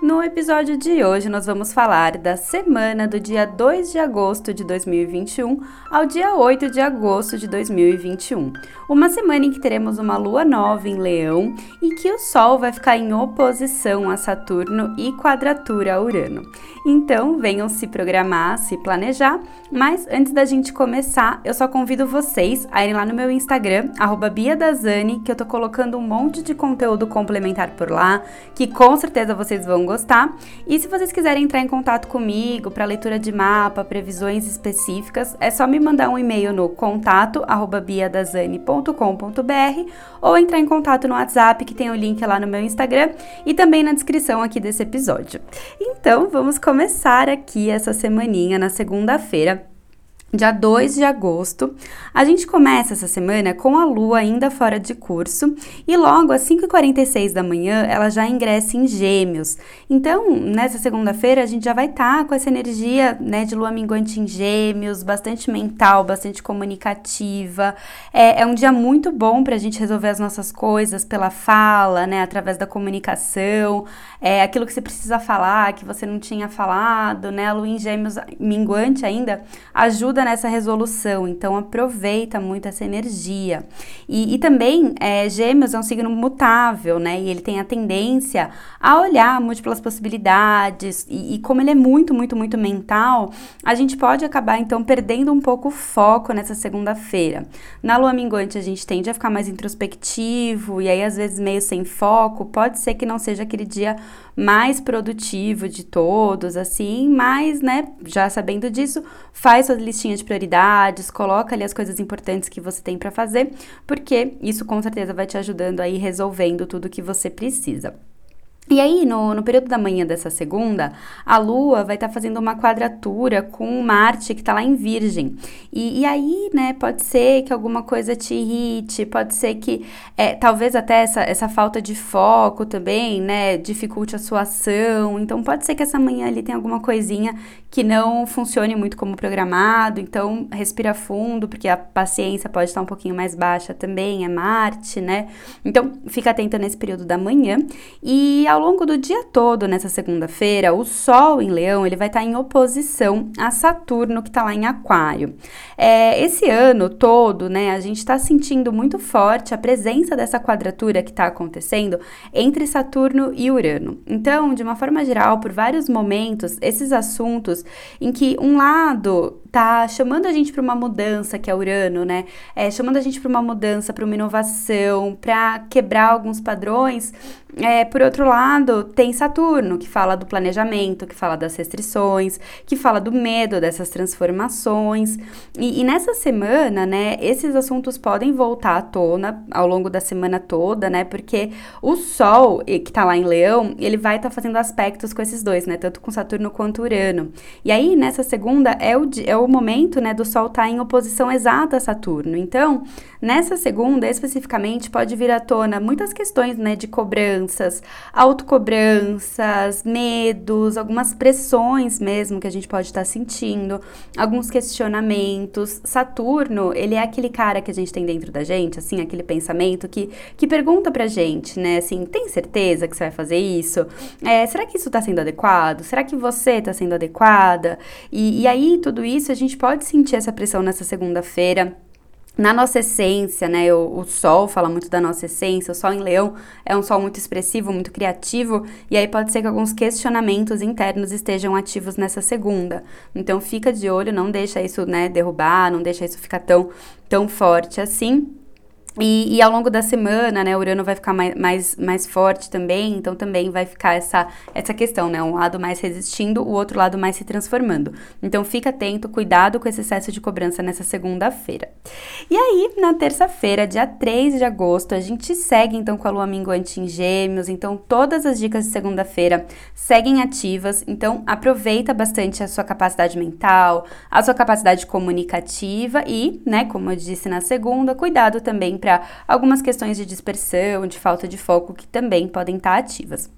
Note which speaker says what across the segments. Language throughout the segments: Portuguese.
Speaker 1: No episódio de hoje, nós vamos falar da semana do dia 2 de agosto de 2021 ao dia 8 de agosto de 2021. Uma semana em que teremos uma lua nova em Leão e que o Sol vai ficar em oposição a Saturno e quadratura a Urano. Então, venham se programar, se planejar, mas antes da gente começar, eu só convido vocês a irem lá no meu Instagram, BiaDazani, que eu tô colocando um monte de conteúdo complementar por lá, que com certeza vocês vão gostar. E se vocês quiserem entrar em contato comigo para leitura de mapa, previsões específicas, é só me mandar um e-mail no contato biadazane.com.br ou entrar em contato no WhatsApp, que tem o link lá no meu Instagram e também na descrição aqui desse episódio. Então, vamos começar aqui essa semaninha na segunda-feira dia 2 de agosto. A gente começa essa semana com a lua ainda fora de curso e logo às 5h46 da manhã ela já ingressa em Gêmeos. Então, nessa segunda-feira, a gente já vai estar tá com essa energia né, de lua minguante em Gêmeos, bastante mental, bastante comunicativa. É, é um dia muito bom para a gente resolver as nossas coisas pela fala, né, através da comunicação, é, aquilo que você precisa falar, que você não tinha falado, né? A lua em Gêmeos minguante ainda ajuda ajuda nessa resolução, então aproveita muito essa energia. E, e também, é, Gêmeos é um signo mutável, né? E ele tem a tendência a olhar múltiplas possibilidades, e, e como ele é muito, muito, muito mental, a gente pode acabar então perdendo um pouco o foco nessa segunda-feira. Na lua minguante, a gente tende a ficar mais introspectivo, e aí às vezes meio sem foco, pode ser que não seja aquele dia mais produtivo de todos, assim, mas, né, já sabendo disso, faz sua listinha de prioridades, coloca ali as coisas importantes que você tem para fazer, porque isso com certeza vai te ajudando aí resolvendo tudo que você precisa. E aí, no, no, período da manhã dessa segunda, a Lua vai estar tá fazendo uma quadratura com Marte, que está lá em Virgem. E, e, aí, né, pode ser que alguma coisa te irrite, pode ser que, é, talvez até essa, essa falta de foco também, né, dificulte a sua ação. Então, pode ser que essa manhã ali tenha alguma coisinha que não funcione muito como programado. Então, respira fundo, porque a paciência pode estar um pouquinho mais baixa também, é Marte, né? Então, fica atento nesse período da manhã. E ao longo do dia todo, nessa segunda-feira, o Sol em Leão ele vai estar em oposição a Saturno, que está lá em Aquário. É, esse ano todo, né, a gente está sentindo muito forte a presença dessa quadratura que está acontecendo entre Saturno e Urano. Então, de uma forma geral, por vários momentos, esses assuntos em que um lado tá chamando a gente para uma mudança, que é Urano, né? É, chamando a gente para uma mudança, para uma inovação, para quebrar alguns padrões. É, por outro lado, tem Saturno, que fala do planejamento, que fala das restrições, que fala do medo dessas transformações. E, e nessa semana, né, esses assuntos podem voltar à tona ao longo da semana toda, né? Porque o Sol, que tá lá em Leão, ele vai estar tá fazendo aspectos com esses dois, né? Tanto com Saturno quanto Urano. E aí, nessa segunda, é o, é o momento, né, do Sol estar tá em oposição exata a Saturno. Então, nessa segunda, especificamente, pode vir à tona muitas questões, né, de cobranças, autocobranças, medos, algumas pressões mesmo que a gente pode estar tá sentindo, alguns questionamentos. Saturno, ele é aquele cara que a gente tem dentro da gente, assim, aquele pensamento que, que pergunta pra gente, né, assim, tem certeza que você vai fazer isso? É, será que isso está sendo adequado? Será que você está sendo adequada? E, e aí, tudo isso a gente pode sentir essa pressão nessa segunda-feira na nossa essência, né? O, o, Sol fala muito da nossa essência. O Sol em Leão é um Sol muito expressivo, muito criativo, e aí pode ser que alguns questionamentos internos estejam ativos nessa segunda. Então fica de olho, não deixa isso, né, derrubar, não deixa isso ficar tão, tão forte assim. E, e, ao longo da semana, né, Urano vai ficar mais, mais, mais forte também, então também vai ficar essa, essa questão, né? Um lado mais resistindo, o outro lado mais se transformando. Então fica atento, cuidado com esse excesso de cobrança nessa segunda-feira. E aí, na terça-feira, dia 3 de agosto, a gente segue então com a lua minguante em Gêmeos, então todas as dicas de segunda-feira seguem ativas, então aproveita bastante a sua capacidade mental, a sua capacidade comunicativa e, né, como eu disse na segunda, cuidado também algumas questões de dispersão, de falta de foco que também podem estar ativas.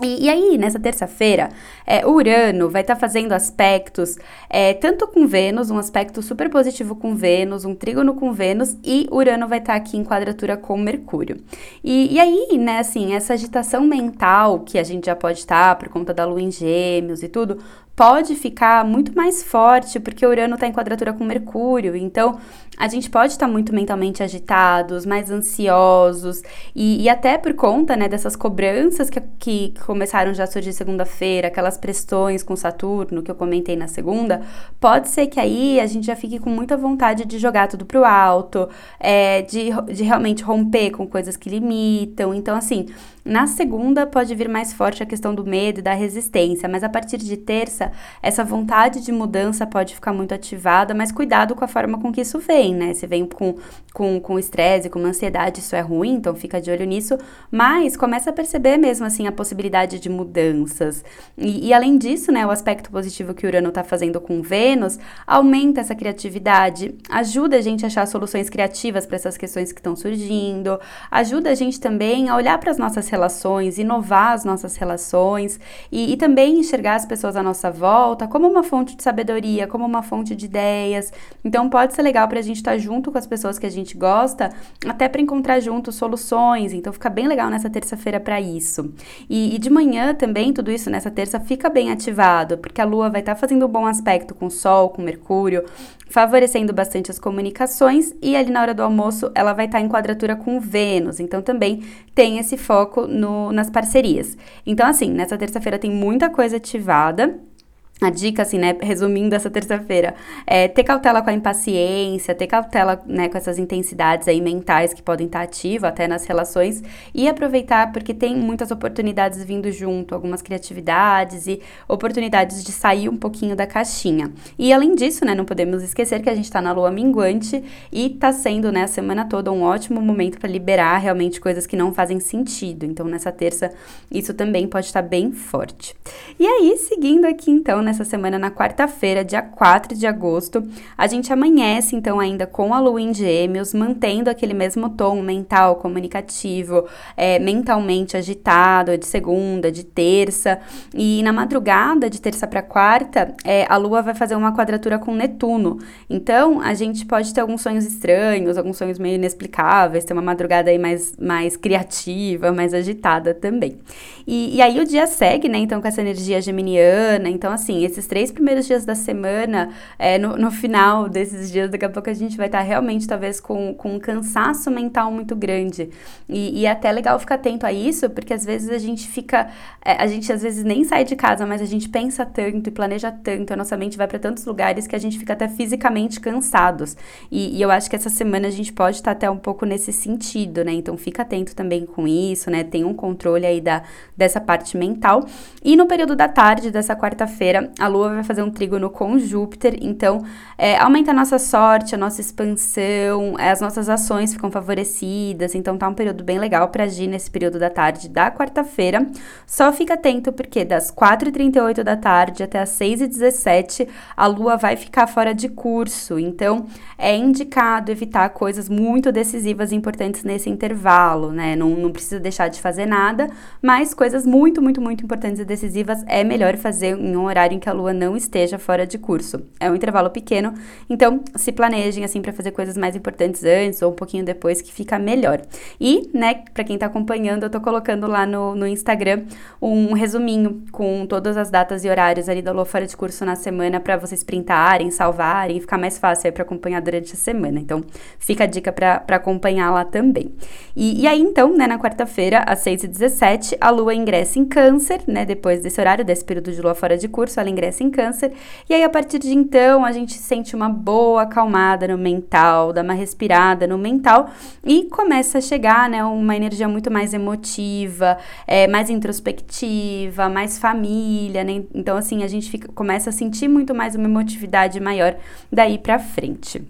Speaker 1: E, e, aí, nessa terça-feira, é, Urano vai estar tá fazendo aspectos é, tanto com Vênus, um aspecto super positivo com Vênus, um trígono com Vênus, e Urano vai estar tá aqui em quadratura com Mercúrio. E, e, aí, né, assim, essa agitação mental que a gente já pode estar tá, por conta da lua em gêmeos e tudo, pode ficar muito mais forte, porque Urano está em quadratura com Mercúrio, então a gente pode estar tá muito mentalmente agitados, mais ansiosos, e, e, até por conta né, dessas cobranças que, que começaram já a surgir segunda-feira, aquelas pressões com Saturno que eu comentei na segunda, pode ser que aí a gente já fique com muita vontade de jogar tudo pro alto, é, de, de realmente romper com coisas que limitam. Então, assim, na segunda pode vir mais forte a questão do medo e da resistência, mas a partir de terça, essa vontade de mudança pode ficar muito ativada, mas cuidado com a forma com que isso vem, né? Se vem com com com estresse, com ansiedade, isso é ruim, então fica de olho nisso, mas começa a perceber mesmo assim a possibilidade de mudanças. E, e além disso, né, o aspecto positivo que Urano está fazendo com Vênus aumenta essa criatividade, ajuda a gente a achar soluções criativas para essas questões que estão surgindo, ajuda a gente também a olhar para as nossas relações, inovar as nossas relações e, e também enxergar as pessoas à nossa volta como uma fonte de sabedoria, como uma fonte de ideias. Então pode ser legal para a gente estar tá junto com as pessoas que a gente gosta, até para encontrar juntos soluções. Então fica bem legal nessa terça-feira para isso. E, e, de manhã também, tudo isso nessa terça fica bem ativado, porque a Lua vai estar tá fazendo um bom aspecto com o Sol, com Mercúrio, favorecendo bastante as comunicações. E ali na hora do almoço ela vai estar tá em quadratura com Vênus. Então também tem esse foco no, nas parcerias. Então, assim, nessa terça-feira tem muita coisa ativada. A dica, assim, né, resumindo essa terça-feira, é ter cautela com a impaciência, ter cautela, né, com essas intensidades aí mentais que podem estar ativas até nas relações e aproveitar porque tem muitas oportunidades vindo junto, algumas criatividades e oportunidades de sair um pouquinho da caixinha. E além disso, né, não podemos esquecer que a gente está na lua minguante e está sendo, né, a semana toda um ótimo momento para liberar realmente coisas que não fazem sentido. Então, nessa terça, isso também pode estar bem forte. E aí, seguindo aqui então, né, nessa semana, na quarta-feira, dia 4 de agosto. A gente amanhece, então, ainda com a lua em gêmeos, mantendo aquele mesmo tom mental, comunicativo, é, mentalmente agitado, de segunda, de terça. E na madrugada, de terça para quarta, é, a lua vai fazer uma quadratura com Netuno. Então, a gente pode ter alguns sonhos estranhos, alguns sonhos meio inexplicáveis, ter uma madrugada aí mais, mais criativa, mais agitada também. E, e aí o dia segue, né, então, com essa energia geminiana. Então, assim, esses três primeiros dias da semana, é, no, no final desses dias, daqui a pouco a gente vai estar tá realmente, talvez, com, com um cansaço mental muito grande. E, e é até legal ficar atento a isso, porque às vezes a gente fica. É, a gente às vezes nem sai de casa, mas a gente pensa tanto e planeja tanto, a nossa mente vai para tantos lugares que a gente fica até fisicamente cansados. E, e eu acho que essa semana a gente pode estar tá até um pouco nesse sentido, né? Então fica atento também com isso, né? Tem um controle aí da, dessa parte mental. E no período da tarde dessa quarta-feira, a Lua vai fazer um trígono com Júpiter, então é, aumenta a nossa sorte, a nossa expansão, é, as nossas ações ficam favorecidas, então tá um período bem legal para agir nesse período da tarde da quarta-feira. Só fica atento porque das 4h38 da tarde até as 6h17 a Lua vai ficar fora de curso, então é indicado evitar coisas muito decisivas e importantes nesse intervalo, né? Não, não precisa deixar de fazer nada, mas coisas muito, muito, muito importantes e decisivas é melhor fazer em um horário em que a lua não esteja fora de curso. É um intervalo pequeno, então se planejem assim para fazer coisas mais importantes antes ou um pouquinho depois que fica melhor. E, né, para quem tá acompanhando, eu tô colocando lá no, no Instagram um resuminho com todas as datas e horários ali da lua fora de curso na semana para vocês printarem, salvarem, ficar mais fácil aí para acompanhar durante a semana. Então, fica a dica para acompanhar lá também. E, e aí, então, né, na quarta-feira, às 6h17, a lua ingressa em câncer, né, depois desse horário, desse período de lua fora de curso, ela ingressa em câncer, e aí a partir de então a gente sente uma boa acalmada no mental, dá uma respirada no mental e começa a chegar, né, uma energia muito mais emotiva, é, mais introspectiva, mais família, né? Então, assim, a gente fica, começa a sentir muito mais uma emotividade maior daí pra frente.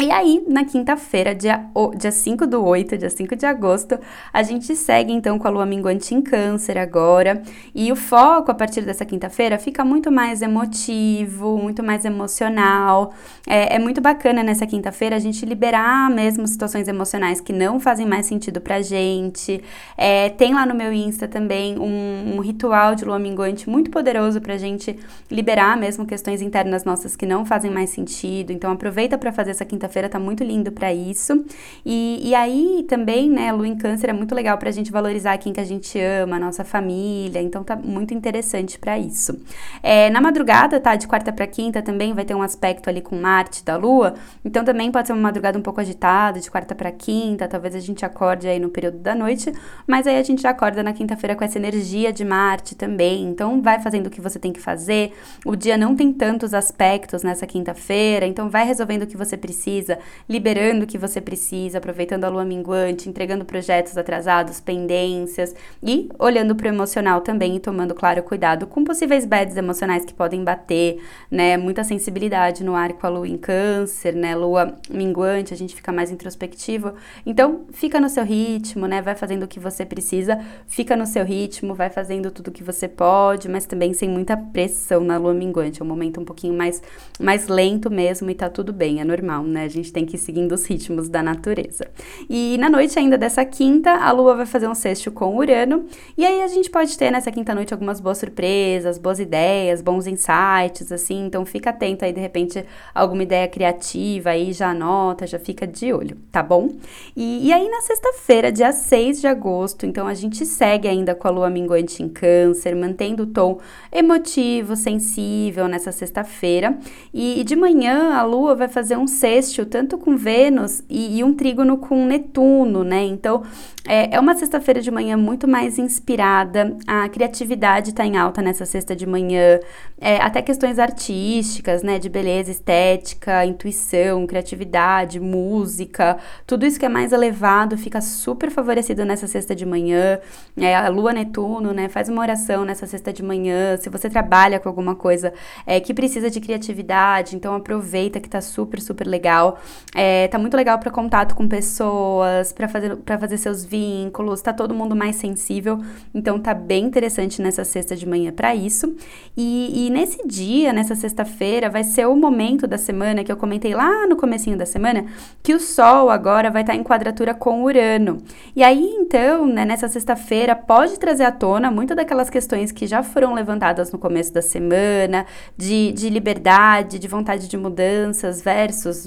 Speaker 1: E aí, na quinta-feira, dia, dia 5 do 8, dia 5 de agosto, a gente segue então com a lua minguante em câncer agora. E o foco a partir dessa quinta-feira fica muito mais emotivo, muito mais emocional. É, é muito bacana nessa quinta-feira a gente liberar mesmo situações emocionais que não fazem mais sentido pra gente. É, tem lá no meu Insta também um, um ritual de lua minguante muito poderoso pra gente liberar mesmo questões internas nossas que não fazem mais sentido. Então aproveita para fazer essa quinta quinta-feira tá muito lindo para isso. E, e aí também, né, Lua em Câncer é muito legal pra gente valorizar quem que a gente ama, a nossa família, então tá muito interessante para isso. É, na madrugada, tá, de quarta para quinta também vai ter um aspecto ali com Marte da Lua, então também pode ser uma madrugada um pouco agitada, de quarta para quinta, talvez a gente acorde aí no período da noite, mas aí a gente já acorda na quinta-feira com essa energia de Marte também, então vai fazendo o que você tem que fazer. O dia não tem tantos aspectos nessa quinta-feira, então vai resolvendo o que você precisa precisa, liberando o que você precisa, aproveitando a lua minguante, entregando projetos atrasados, pendências e olhando para o emocional também e tomando, claro, cuidado com possíveis bads emocionais que podem bater, né? Muita sensibilidade no ar com a lua em câncer, né? Lua minguante, a gente fica mais introspectivo. Então, fica no seu ritmo, né? Vai fazendo o que você precisa, fica no seu ritmo, vai fazendo tudo o que você pode, mas também sem muita pressão na lua minguante. É um momento um pouquinho mais, mais lento mesmo e tá tudo bem, é normal, né? A gente tem que ir seguindo os ritmos da natureza. E na noite ainda dessa quinta, a Lua vai fazer um sexto com Urano, e aí a gente pode ter nessa quinta noite algumas boas surpresas, boas ideias, bons insights, assim, então fica atento aí, de repente, alguma ideia criativa aí, já anota, já fica de olho, tá bom? E, e aí na sexta-feira, dia 6 de agosto, então a gente segue ainda com a Lua minguante em câncer, mantendo o tom emotivo, sensível nessa sexta-feira, e, e de manhã a Lua vai fazer um sexto tanto com Vênus e, e um trígono com Netuno, né? Então é, é uma sexta-feira de manhã muito mais inspirada, a criatividade está em alta nessa sexta de manhã, é, até questões artísticas, né? De beleza, estética, intuição, criatividade, música, tudo isso que é mais elevado fica super favorecido nessa sexta de manhã. É, a Lua Netuno, né? Faz uma oração nessa sexta de manhã. Se você trabalha com alguma coisa é, que precisa de criatividade, então aproveita que tá super, super legal legal. É, tá muito legal para contato com pessoas, para fazer, pra fazer seus vínculos, tá todo mundo mais sensível. Então tá bem interessante nessa sexta de manhã para isso. E, e nesse dia, nessa sexta-feira, vai ser o momento da semana que eu comentei lá no comecinho da semana, que o Sol agora vai estar tá em quadratura com Urano. E aí, então, né, nessa sexta-feira, pode trazer à tona muitas daquelas questões que já foram levantadas no começo da semana, de, de liberdade, de vontade de mudanças versus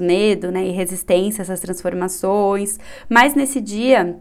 Speaker 1: né, e resistência a essas transformações. Mas nesse dia,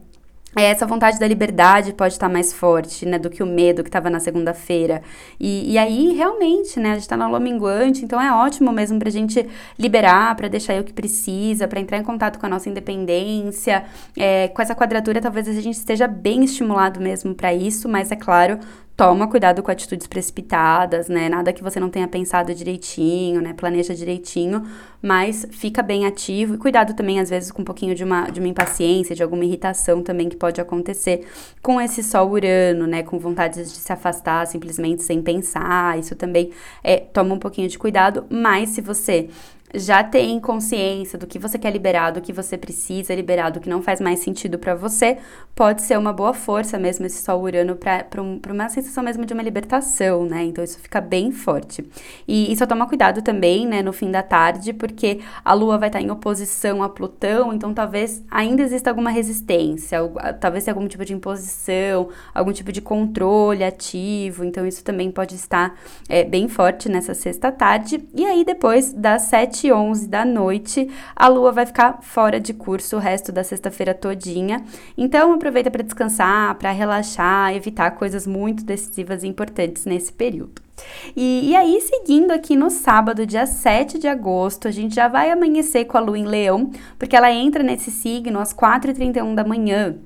Speaker 1: essa vontade da liberdade pode estar mais forte, né, do que o medo que estava na segunda-feira. E, e aí, realmente, né, a gente está na lua minguante, então é ótimo mesmo para a gente liberar, para deixar aí o que precisa, para entrar em contato com a nossa independência. É, com essa quadratura, talvez a gente esteja bem estimulado mesmo para isso, mas é claro, toma cuidado com atitudes precipitadas, né? Nada que você não tenha pensado direitinho, né? Planeja direitinho, mas fica bem ativo e cuidado também, às vezes, com um pouquinho de uma, de uma impaciência, de alguma irritação também que pode acontecer com esse sol urano, né? Com vontade de se afastar simplesmente sem pensar. Isso também é, toma um pouquinho de cuidado, mas se você já tem consciência do que você quer liberar, do que você precisa liberar, do que não faz mais sentido para você, pode ser uma boa força mesmo esse Sol Urano para um, uma sensação mesmo de uma libertação, né? Então isso fica bem forte. E, e só toma cuidado também, né, no fim da tarde, porque a Lua vai estar em oposição a Plutão, então talvez ainda exista alguma resistência, talvez tenha algum tipo de imposição, algum tipo de controle ativo, então isso também pode estar é, bem forte nessa sexta tarde. E aí depois das sete 7 e 11 da noite, a lua vai ficar fora de curso o resto da sexta-feira todinha. Então aproveita para descansar, para relaxar, evitar coisas muito decisivas e importantes nesse período. E, e, aí, seguindo aqui no sábado, dia 7 de agosto, a gente já vai amanhecer com a lua em leão, porque ela entra nesse signo às 4h31 da manhã.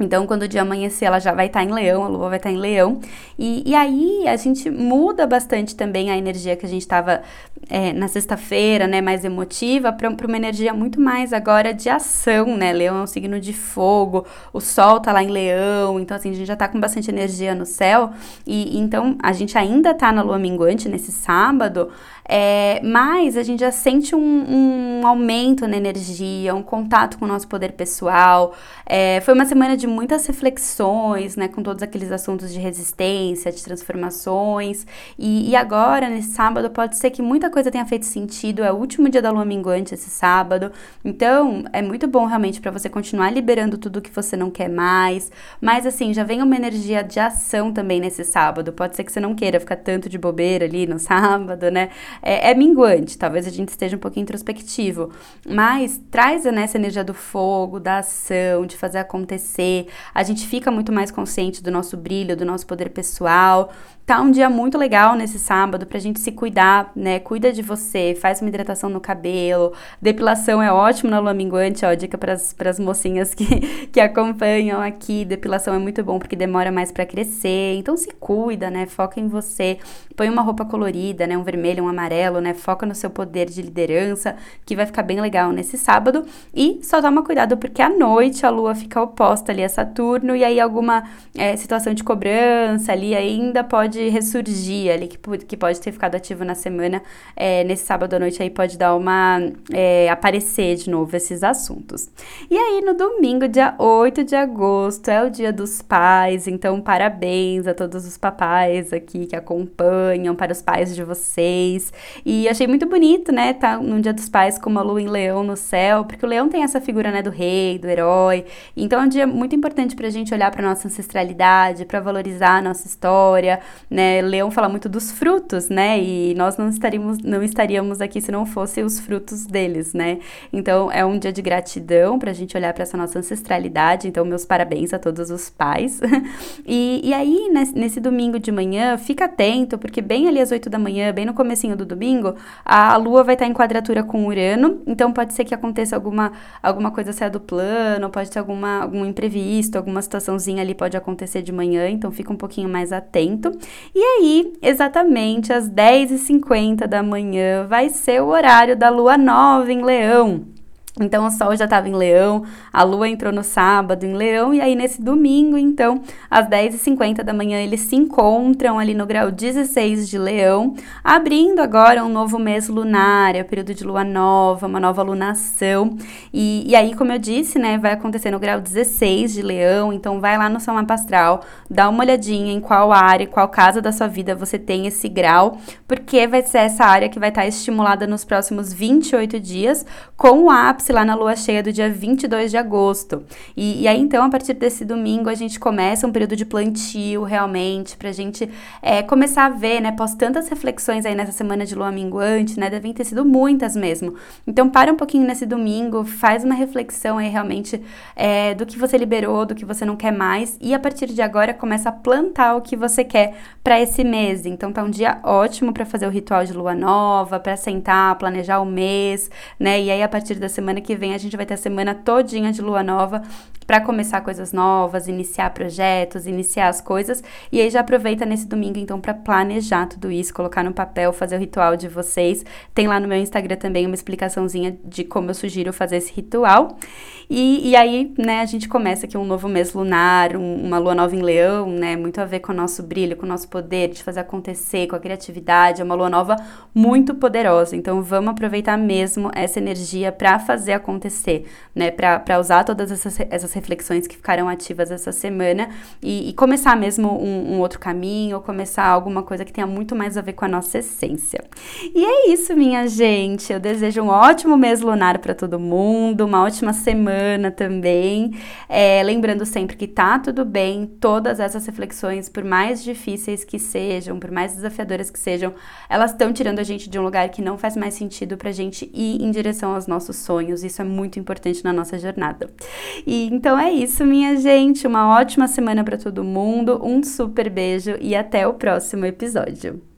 Speaker 1: Então, quando o dia amanhecer, ela já vai estar tá em leão, a lua vai estar tá em leão. E, e aí, a gente muda bastante também a energia que a gente estava é, na sexta-feira, né, mais emotiva, para uma energia muito mais agora de ação, né? Leão é um signo de fogo, o sol tá lá em Leão, então assim, a gente já tá com bastante energia no céu, e então a gente ainda tá na lua minguante nesse sábado, é, mas a gente já sente um, um, aumento na energia, um contato com o nosso poder pessoal. É, foi uma semana de muitas reflexões, né, com todos aqueles assuntos de resistência, de transformações. E, e agora, nesse sábado, pode ser que muita coisa tenha feito sentido. É o último dia da lua minguante esse sábado. Então, é muito bom realmente para você continuar liberando tudo que você não quer mais. Mas, assim, já vem uma energia de ação também nesse sábado. Pode ser que você não queira ficar tanto de bobeira ali no sábado, né? é, é, minguante, talvez a gente esteja um pouquinho introspectivo, mas traz né, essa energia do fogo, da ação, de fazer acontecer. A gente fica muito mais consciente do nosso brilho, do nosso poder pessoal. Tá um dia muito legal nesse sábado pra gente se cuidar, né? Cuida de você, faz uma hidratação no cabelo. Depilação é ótimo na lua minguante, ó, dica para as mocinhas que, que acompanham aqui. Depilação é muito bom porque demora mais para crescer. Então se cuida, né? Foca em você. Põe uma roupa colorida, né? Um vermelho, um amarelo, né? Foca no seu poder de liderança, que vai ficar bem legal nesse sábado. E só toma cuidado porque à noite a lua fica oposta ali a Saturno e aí alguma é, situação de cobrança ali ainda pode ressurgir ali, que, que pode ter ficado ativo na semana, é, nesse sábado à noite aí pode dar uma. É, aparecer de novo esses assuntos. E aí, no domingo, dia 8 de agosto, é o dia dos pais, então parabéns a todos os papais aqui que acompanham, para os pais de vocês. E achei muito bonito, né, tá no dia dos pais com uma lua em leão no céu, porque o leão tem essa figura, né, do rei, do herói. Então é um dia muito importante pra gente olhar pra nossa ancestralidade, para valorizar a nossa história, né? Leão fala muito dos frutos, né? E nós não estaríamos, não estaríamos aqui se não fossem os frutos deles, né? Então é um dia de gratidão para a gente olhar para essa nossa ancestralidade. Então, meus parabéns a todos os pais. e, e aí, nesse, domingo de manhã, fica atento, porque bem ali às 8 da manhã, bem no comecinho do domingo, a Lua vai estar em quadratura com Urano. Então pode ser que aconteça alguma, alguma coisa saia do plano, pode ter alguma, algum imprevisto, alguma situaçãozinha ali pode acontecer de manhã, então fica um pouquinho mais atento. E aí, exatamente às 10h50 da manhã, vai ser o horário da lua nova em Leão. Então o sol já estava em Leão, a lua entrou no sábado em Leão, e aí nesse domingo, então, às 10h50 da manhã, eles se encontram ali no grau 16 de Leão, abrindo agora um novo mês lunar, é o período de lua nova, uma nova lunação. E, e aí, como eu disse, né, vai acontecer no grau 16 de Leão, então vai lá no seu mapa astral, dá uma olhadinha em qual área, qual casa da sua vida você tem esse grau, porque vai ser essa área que vai estar estimulada nos próximos 28 dias, com o ápice ápice lá na lua cheia do dia 22 de agosto. E, e aí, então, a partir desse domingo, a gente começa um período de plantio, realmente, pra gente é, começar a ver, né? Pós tantas reflexões aí nessa semana de lua minguante, né? Devem ter sido muitas mesmo. Então, para um pouquinho nesse domingo, faz uma reflexão aí realmente é, do que você liberou, do que você não quer mais, e a partir de agora começa a plantar o que você quer para esse mês. Então, tá um dia ótimo para fazer o ritual de lua nova, para sentar, planejar o mês, né? E aí, a partir da semana semana que vem a gente vai ter a semana todinha de lua nova para começar coisas novas, iniciar projetos, iniciar as coisas. E aí já aproveita nesse domingo então para planejar tudo isso, colocar no papel, fazer o ritual de vocês. Tem lá no meu Instagram também uma explicaçãozinha de como eu sugiro fazer esse ritual. E, e aí, né, a gente começa aqui um novo mês lunar, um, uma lua nova em leão, né, muito a ver com o nosso brilho, com o nosso poder de fazer acontecer, com a criatividade. É uma lua nova muito poderosa. Então vamos aproveitar mesmo essa energia para fazer acontecer, né, para usar todas essas, essas reflexões que ficaram ativas essa semana e, e começar mesmo um, um, outro caminho, ou começar alguma coisa que tenha muito mais a ver com a nossa essência. E é isso, minha gente. Eu desejo um ótimo mês lunar para todo mundo, uma ótima semana também. É, lembrando sempre que tá tudo bem, todas essas reflexões, por mais difíceis que sejam, por mais desafiadoras que sejam, elas estão tirando a gente de um lugar que não faz mais sentido pra gente ir em direção aos nossos sonhos. Isso é muito importante na nossa jornada. E então é isso, minha gente. Uma ótima semana para todo mundo. Um super beijo e até o próximo episódio.